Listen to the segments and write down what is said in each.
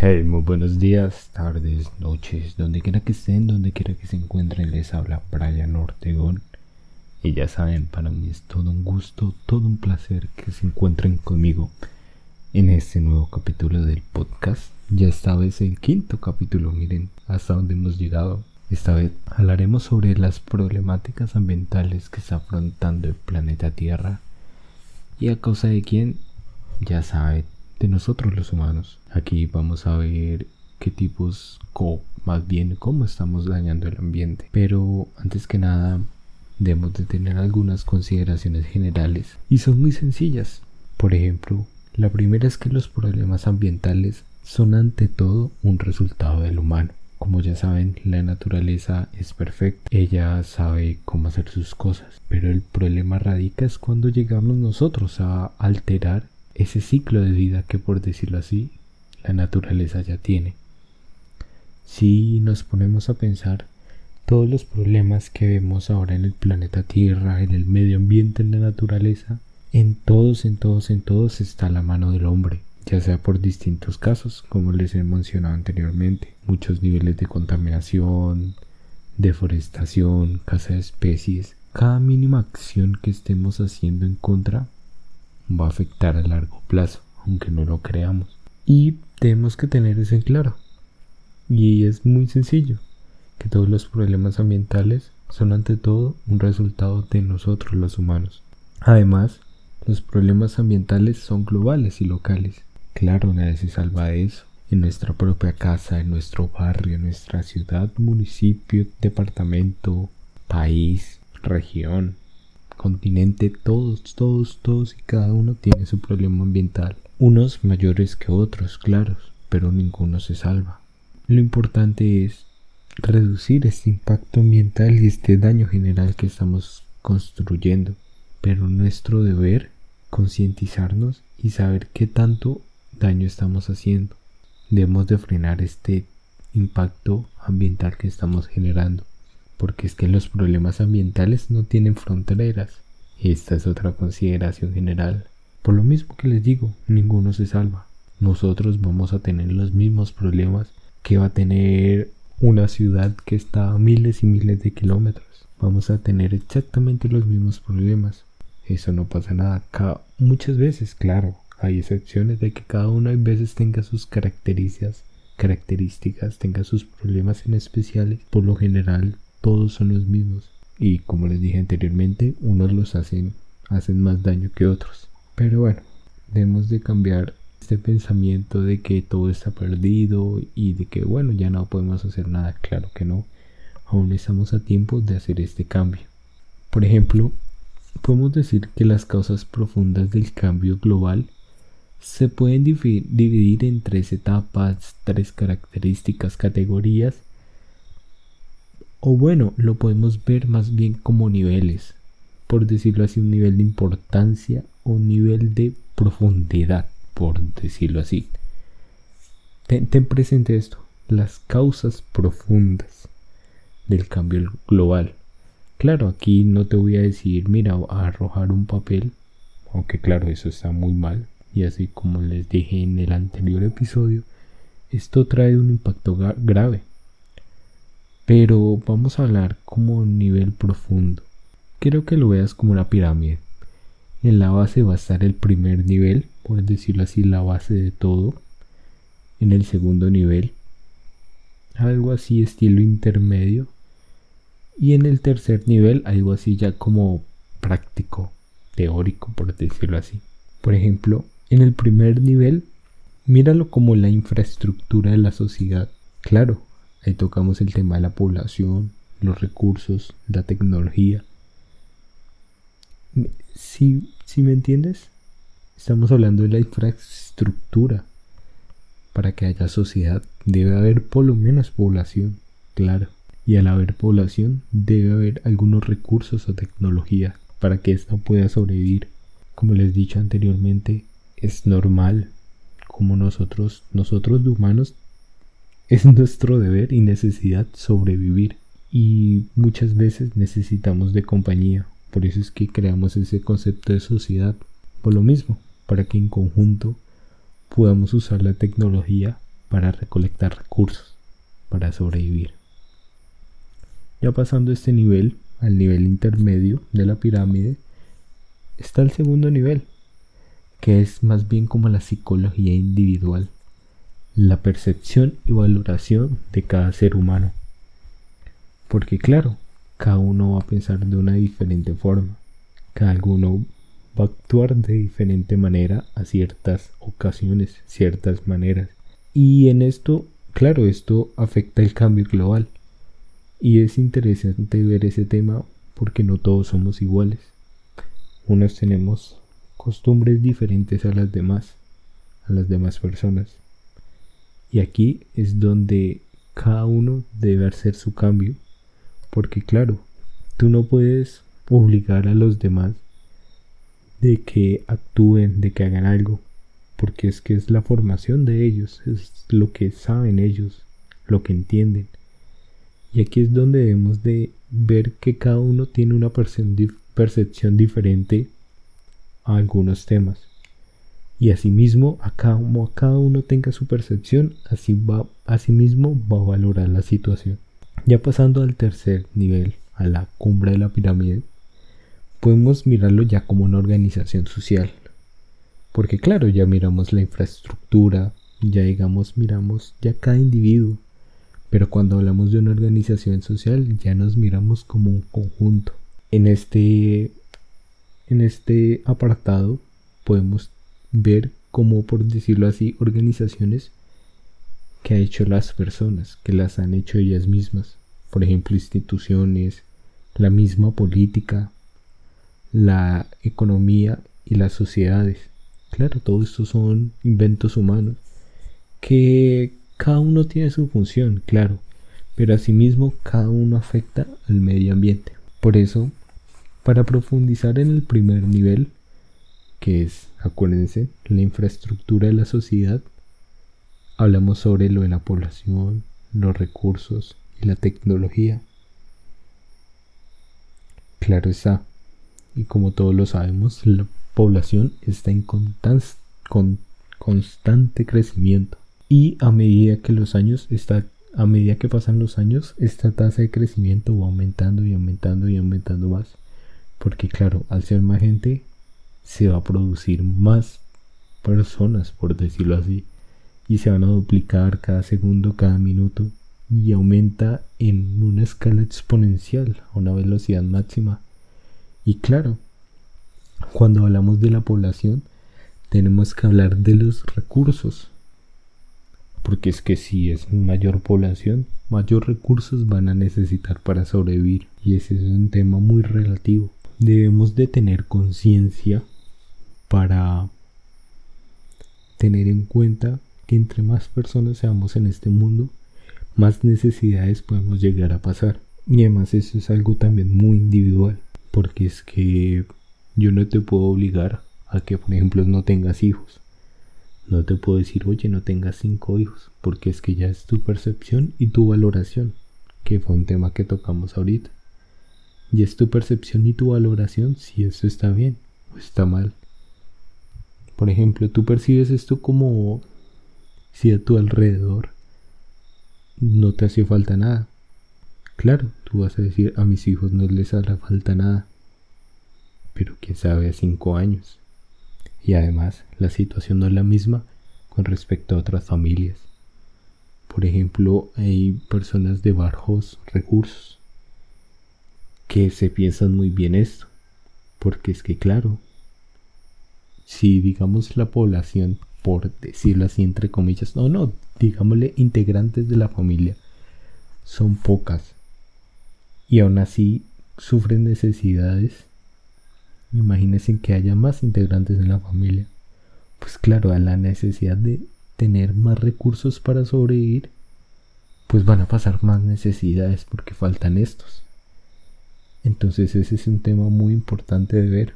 Hey, muy buenos días, tardes, noches, donde quiera que estén, donde quiera que se encuentren, les habla Brian Ortegón. Y ya saben, para mí es todo un gusto, todo un placer que se encuentren conmigo en este nuevo capítulo del podcast. Ya esta vez el quinto capítulo, miren hasta dónde hemos llegado. Esta vez hablaremos sobre las problemáticas ambientales que está afrontando el planeta Tierra y a causa de quién, ya saben, de nosotros los humanos. Aquí vamos a ver qué tipos, o más bien cómo estamos dañando el ambiente. Pero antes que nada, debemos de tener algunas consideraciones generales y son muy sencillas. Por ejemplo, la primera es que los problemas ambientales son ante todo un resultado del humano. Como ya saben, la naturaleza es perfecta, ella sabe cómo hacer sus cosas, pero el problema radica es cuando llegamos nosotros a alterar ese ciclo de vida que por decirlo así, la naturaleza ya tiene. Si nos ponemos a pensar, todos los problemas que vemos ahora en el planeta Tierra, en el medio ambiente, en la naturaleza, en todos, en todos, en todos está la mano del hombre, ya sea por distintos casos, como les he mencionado anteriormente, muchos niveles de contaminación, deforestación, caza de especies, cada mínima acción que estemos haciendo en contra va a afectar a largo plazo, aunque no lo creamos. Y tenemos que tener eso en claro. Y es muy sencillo, que todos los problemas ambientales son ante todo un resultado de nosotros los humanos. Además, los problemas ambientales son globales y locales. Claro, nadie se salva de eso. En nuestra propia casa, en nuestro barrio, en nuestra ciudad, municipio, departamento, país, región, continente, todos, todos, todos y cada uno tiene su problema ambiental. Unos mayores que otros, claros, pero ninguno se salva. Lo importante es reducir este impacto ambiental y este daño general que estamos construyendo. Pero nuestro deber concientizarnos y saber qué tanto daño estamos haciendo. Debemos de frenar este impacto ambiental que estamos generando porque es que los problemas ambientales no tienen fronteras. Esta es otra consideración general. Por lo mismo que les digo, ninguno se salva. Nosotros vamos a tener los mismos problemas que va a tener una ciudad que está a miles y miles de kilómetros. Vamos a tener exactamente los mismos problemas. Eso no pasa nada. muchas veces, claro, hay excepciones de que cada uno a veces tenga sus características, características, tenga sus problemas en especiales. Por lo general, todos son los mismos. Y como les dije anteriormente, unos los hacen, hacen más daño que otros. Pero bueno, debemos de cambiar este pensamiento de que todo está perdido y de que bueno, ya no podemos hacer nada. Claro que no. Aún estamos a tiempo de hacer este cambio. Por ejemplo, podemos decir que las causas profundas del cambio global se pueden dividir en tres etapas, tres características, categorías o bueno, lo podemos ver más bien como niveles, por decirlo así, un nivel de importancia o un nivel de profundidad, por decirlo así. Ten, presente esto, las causas profundas del cambio global. Claro, aquí no te voy a decir, mira, a arrojar un papel, aunque claro, eso está muy mal, y así como les dije en el anterior episodio, esto trae un impacto grave pero vamos a hablar como nivel profundo. Quiero que lo veas como una pirámide. En la base va a estar el primer nivel, por decirlo así, la base de todo. En el segundo nivel, algo así estilo intermedio. Y en el tercer nivel, algo así ya como práctico, teórico, por decirlo así. Por ejemplo, en el primer nivel, míralo como la infraestructura de la sociedad. Claro, Ahí tocamos el tema de la población, los recursos, la tecnología. Si, si me entiendes, estamos hablando de la infraestructura. Para que haya sociedad debe haber por lo menos población, claro. Y al haber población debe haber algunos recursos o tecnología para que ésta pueda sobrevivir. Como les he dicho anteriormente, es normal como nosotros, nosotros de humanos es nuestro deber y necesidad sobrevivir y muchas veces necesitamos de compañía. Por eso es que creamos ese concepto de sociedad. Por lo mismo, para que en conjunto podamos usar la tecnología para recolectar recursos, para sobrevivir. Ya pasando este nivel, al nivel intermedio de la pirámide, está el segundo nivel, que es más bien como la psicología individual, la percepción y valoración de cada ser humano. Porque claro, cada uno va a pensar de una diferente forma, cada uno va a actuar de diferente manera a ciertas ocasiones, ciertas maneras. Y en esto, claro, esto afecta el cambio global. Y es interesante ver ese tema porque no todos somos iguales. Unos tenemos costumbres diferentes a las demás, a las demás personas. Y aquí es donde cada uno debe hacer su cambio. Porque claro, tú no puedes obligar a los demás de que actúen, de que hagan algo. Porque es que es la formación de ellos, es lo que saben ellos, lo que entienden. Y aquí es donde debemos de ver que cada uno tiene una percepción diferente a algunos temas. Y asimismo, a como cada uno tenga su percepción, así va, asimismo va a valorar la situación. Ya pasando al tercer nivel, a la cumbre de la pirámide, podemos mirarlo ya como una organización social. Porque claro, ya miramos la infraestructura, ya digamos, miramos ya cada individuo. Pero cuando hablamos de una organización social, ya nos miramos como un conjunto. En este, en este apartado podemos ver como, por decirlo así, organizaciones que ha hecho las personas, que las han hecho ellas mismas. Por ejemplo, instituciones, la misma política, la economía y las sociedades. Claro, todo esto son inventos humanos que cada uno tiene su función, claro, pero asimismo cada uno afecta al medio ambiente. Por eso, para profundizar en el primer nivel, que es, acuérdense, la infraestructura de la sociedad, hablamos sobre lo de la población, los recursos y la tecnología. Claro está, y como todos lo sabemos, la población está en constante crecimiento. Y a medida que los años está, a medida que pasan los años, esta tasa de crecimiento va aumentando y aumentando y aumentando más. Porque claro, al ser más gente, se va a producir más personas, por decirlo así. Y se van a duplicar cada segundo, cada minuto. Y aumenta en una escala exponencial, a una velocidad máxima. Y claro, cuando hablamos de la población, tenemos que hablar de los recursos. Porque es que si es mayor población, mayor recursos van a necesitar para sobrevivir. Y ese es un tema muy relativo. Debemos de tener conciencia para tener en cuenta que entre más personas seamos en este mundo, más necesidades podemos llegar a pasar. Y además eso es algo también muy individual porque es que yo no te puedo obligar a que, por ejemplo, no tengas hijos. No te puedo decir, oye, no tengas cinco hijos, porque es que ya es tu percepción y tu valoración, que fue un tema que tocamos ahorita. Y es tu percepción y tu valoración si eso está bien o está mal. Por ejemplo, tú percibes esto como si a tu alrededor no te hace falta nada. Claro, tú vas a decir a mis hijos no les hará falta nada, pero quién sabe a cinco años. Y además, la situación no es la misma con respecto a otras familias. Por ejemplo, hay personas de bajos recursos que se piensan muy bien esto, porque es que claro, si digamos la población, por decirlo así entre comillas, no, no, digámosle integrantes de la familia, son pocas y aún así sufren necesidades, imagínense que haya más integrantes en la familia. Pues claro, a la necesidad de tener más recursos para sobrevivir, pues van a pasar más necesidades porque faltan estos. Entonces ese es un tema muy importante de ver.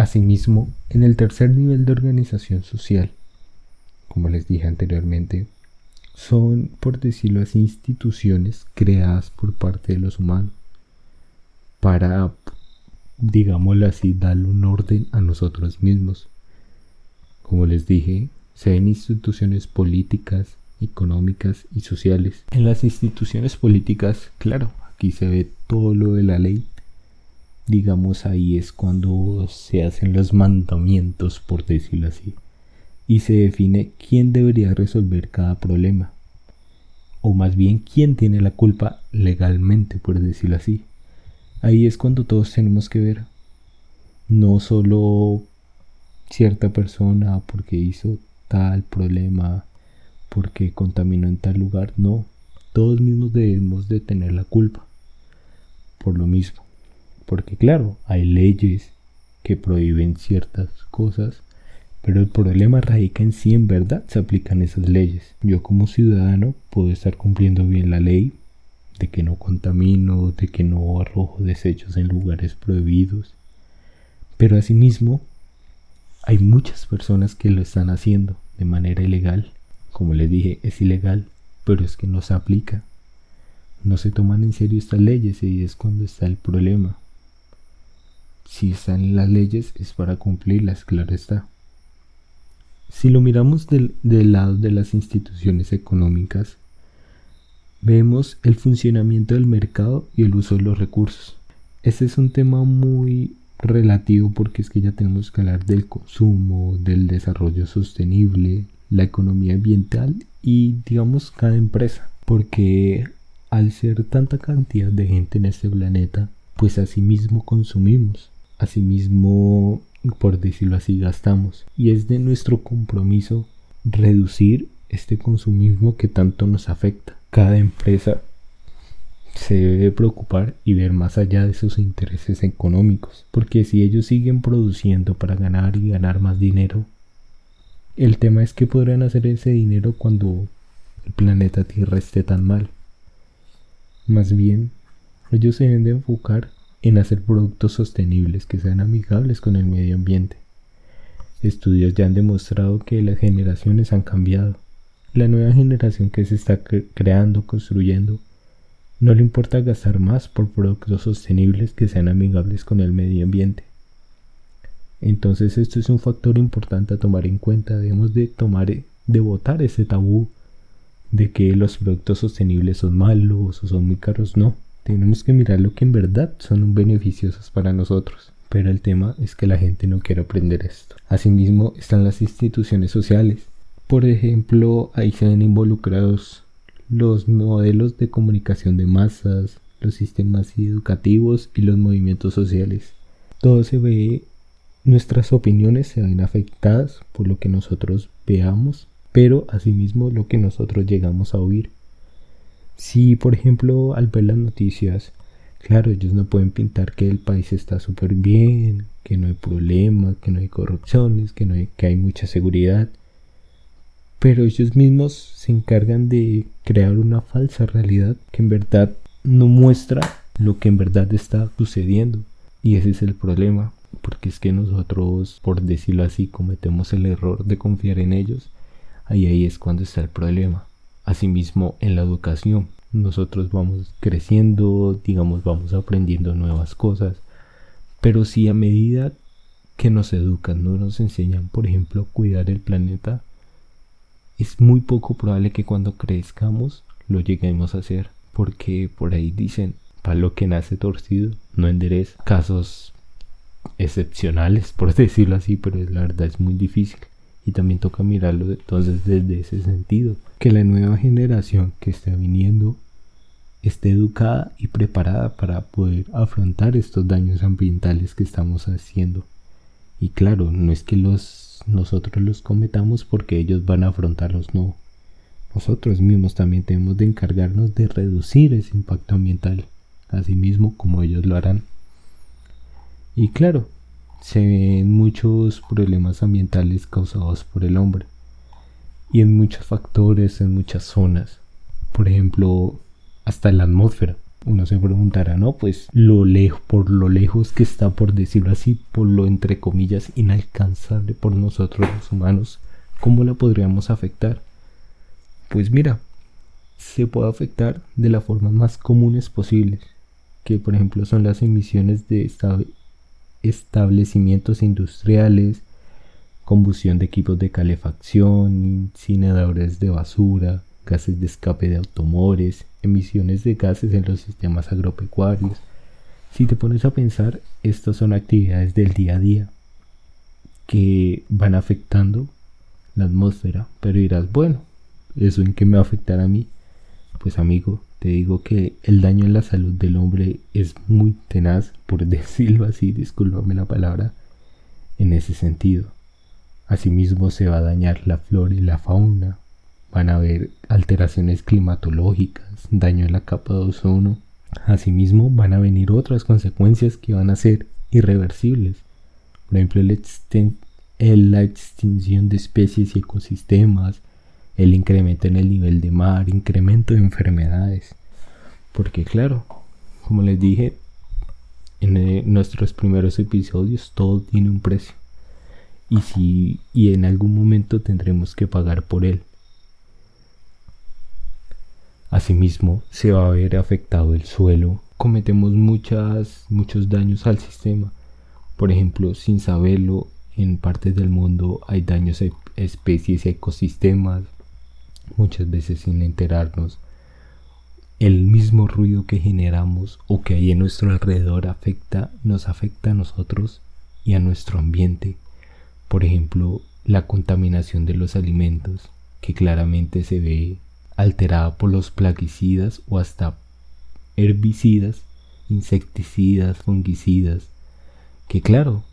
Asimismo, en el tercer nivel de organización social, como les dije anteriormente, son, por decirlo así, instituciones creadas por parte de los humanos para, digámoslo así, darle un orden a nosotros mismos. Como les dije, se ven instituciones políticas, económicas y sociales. En las instituciones políticas, claro, aquí se ve todo lo de la ley. Digamos ahí es cuando se hacen los mandamientos, por decirlo así, y se define quién debería resolver cada problema, o más bien quién tiene la culpa legalmente, por decirlo así. Ahí es cuando todos tenemos que ver, no solo cierta persona porque hizo tal problema, porque contaminó en tal lugar, no, todos mismos debemos de tener la culpa por lo mismo. Porque claro, hay leyes que prohíben ciertas cosas, pero el problema radica en si en verdad se aplican esas leyes. Yo como ciudadano puedo estar cumpliendo bien la ley de que no contamino, de que no arrojo desechos en lugares prohibidos. Pero asimismo, hay muchas personas que lo están haciendo de manera ilegal. Como les dije, es ilegal, pero es que no se aplica. No se toman en serio estas leyes y es cuando está el problema. Si están las leyes es para cumplirlas, claro está. Si lo miramos del, del lado de las instituciones económicas, vemos el funcionamiento del mercado y el uso de los recursos. Ese es un tema muy relativo porque es que ya tenemos que hablar del consumo, del desarrollo sostenible, la economía ambiental y digamos cada empresa. Porque al ser tanta cantidad de gente en este planeta, pues asimismo consumimos, asimismo, por decirlo así, gastamos. Y es de nuestro compromiso reducir este consumismo que tanto nos afecta. Cada empresa se debe preocupar y ver más allá de sus intereses económicos, porque si ellos siguen produciendo para ganar y ganar más dinero, el tema es que podrán hacer ese dinero cuando el planeta Tierra esté tan mal. Más bien, ellos se deben de enfocar en hacer productos sostenibles que sean amigables con el medio ambiente. Estudios ya han demostrado que las generaciones han cambiado. La nueva generación que se está creando, construyendo, no le importa gastar más por productos sostenibles que sean amigables con el medio ambiente. Entonces esto es un factor importante a tomar en cuenta. Debemos de tomar, de votar ese tabú de que los productos sostenibles son malos o son muy caros. No, tenemos que mirar lo que en verdad son beneficiosos para nosotros. Pero el tema es que la gente no quiere aprender esto. Asimismo están las instituciones sociales. Por ejemplo, ahí se ven involucrados los modelos de comunicación de masas, los sistemas educativos y los movimientos sociales. Todo se ve, nuestras opiniones se ven afectadas por lo que nosotros veamos, pero asimismo lo que nosotros llegamos a oír. Si, por ejemplo, al ver las noticias, claro, ellos no pueden pintar que el país está súper bien, que no hay problemas, que no hay corrupciones, que, no hay, que hay mucha seguridad pero ellos mismos se encargan de crear una falsa realidad que en verdad no muestra lo que en verdad está sucediendo. Y ese es el problema, porque es que nosotros, por decirlo así, cometemos el error de confiar en ellos. Ahí ahí es cuando está el problema. Asimismo, en la educación, nosotros vamos creciendo, digamos, vamos aprendiendo nuevas cosas, pero si a medida que nos educan, no nos enseñan, por ejemplo, cuidar el planeta, es muy poco probable que cuando crezcamos lo lleguemos a hacer, porque por ahí dicen, para lo que nace torcido, no endereza. Casos excepcionales, por decirlo así, pero la verdad es muy difícil. Y también toca mirarlo entonces desde ese sentido, que la nueva generación que está viniendo esté educada y preparada para poder afrontar estos daños ambientales que estamos haciendo. Y claro, no es que los nosotros los cometamos porque ellos van a afrontarlos, no. Nosotros mismos también tenemos de encargarnos de reducir ese impacto ambiental, así mismo como ellos lo harán. Y claro, se ven muchos problemas ambientales causados por el hombre y en muchos factores, en muchas zonas. Por ejemplo, hasta la atmósfera. Uno se preguntará, ¿no? Pues lo lejos, por lo lejos que está, por decirlo así, por lo entre comillas inalcanzable por nosotros los humanos, ¿cómo la podríamos afectar? Pues mira, se puede afectar de la forma más comunes posibles, que por ejemplo son las emisiones de establecimientos industriales, combustión de equipos de calefacción, incineradores de basura, gases de escape de automóviles, emisiones de gases en los sistemas agropecuarios. Si te pones a pensar, estas son actividades del día a día que van afectando la atmósfera, pero dirás, bueno, ¿eso en qué me va a afectar a mí? Pues amigo, te digo que el daño en la salud del hombre es muy tenaz, por decirlo así, discúlpame la palabra, en ese sentido. Asimismo se va a dañar la flora y la fauna, van a haber alteraciones climatológicas, daño en la capa de ozono. Asimismo van a venir otras consecuencias que van a ser irreversibles. Por ejemplo, la extinción de especies y ecosistemas, el incremento en el nivel de mar, incremento de enfermedades. Porque claro, como les dije en eh, nuestros primeros episodios, todo tiene un precio. Y si y en algún momento tendremos que pagar por él. Asimismo, se va a ver afectado el suelo. Cometemos muchas, muchos daños al sistema. Por ejemplo, sin saberlo, en partes del mundo hay daños a especies y ecosistemas, muchas veces sin enterarnos. El mismo ruido que generamos o que hay en nuestro alrededor afecta, nos afecta a nosotros y a nuestro ambiente. Por ejemplo, la contaminación de los alimentos, que claramente se ve alterada por los plaguicidas o hasta herbicidas, insecticidas, fungicidas, que claro,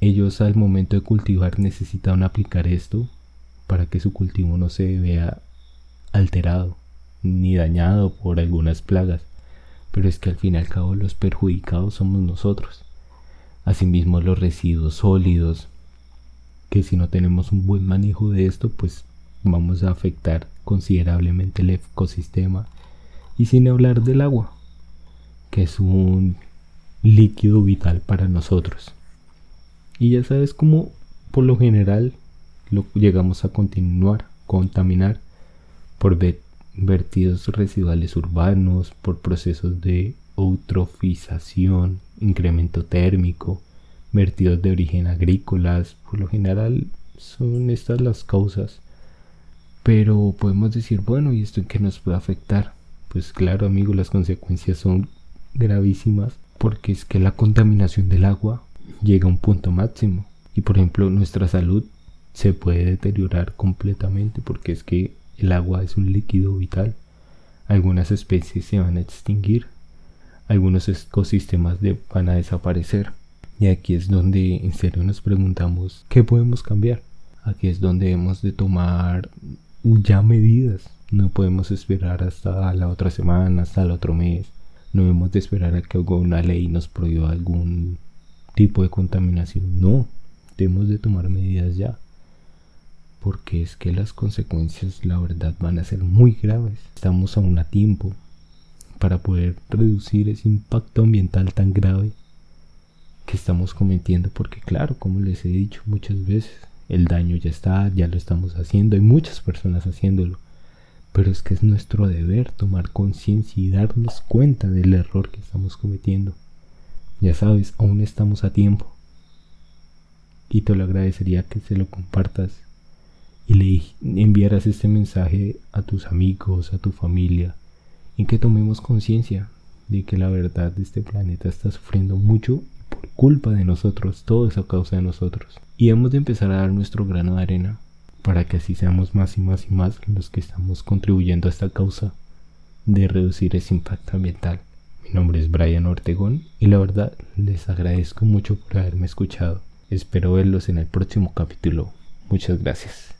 ellos al momento de cultivar necesitan aplicar esto para que su cultivo no se vea alterado ni dañado por algunas plagas, pero es que al fin y al cabo los perjudicados somos nosotros. Asimismo los residuos sólidos, que si no tenemos un buen manejo de esto, pues vamos a afectar considerablemente el ecosistema. Y sin hablar del agua, que es un líquido vital para nosotros. Y ya sabes cómo por lo general lo llegamos a continuar, contaminar por vertidos residuales urbanos, por procesos de eutrofización, incremento térmico, vertidos de origen agrícolas, por lo general son estas las causas. Pero podemos decir, bueno, ¿y esto en qué nos puede afectar? Pues claro, amigo, las consecuencias son gravísimas porque es que la contaminación del agua llega a un punto máximo y por ejemplo nuestra salud se puede deteriorar completamente porque es que el agua es un líquido vital. Algunas especies se van a extinguir, algunos ecosistemas van a desaparecer. Y aquí es donde en serio nos preguntamos qué podemos cambiar. Aquí es donde hemos de tomar ya medidas. No podemos esperar hasta la otra semana, hasta el otro mes. No debemos de esperar a que una ley nos prohíba algún tipo de contaminación. No, debemos de tomar medidas ya. Porque es que las consecuencias, la verdad, van a ser muy graves. Estamos aún a tiempo para poder reducir ese impacto ambiental tan grave que estamos cometiendo. Porque claro, como les he dicho muchas veces, el daño ya está, ya lo estamos haciendo, hay muchas personas haciéndolo. Pero es que es nuestro deber tomar conciencia y darnos cuenta del error que estamos cometiendo. Ya sabes, aún estamos a tiempo. Y te lo agradecería que se lo compartas y le enviaras este mensaje a tus amigos, a tu familia, y que tomemos conciencia de que la verdad de este planeta está sufriendo mucho por culpa de nosotros, todo es a causa de nosotros. Y hemos de empezar a dar nuestro grano de arena para que así seamos más y más y más los que estamos contribuyendo a esta causa de reducir ese impacto ambiental. Mi nombre es Brian Ortegón y la verdad les agradezco mucho por haberme escuchado. Espero verlos en el próximo capítulo. Muchas gracias.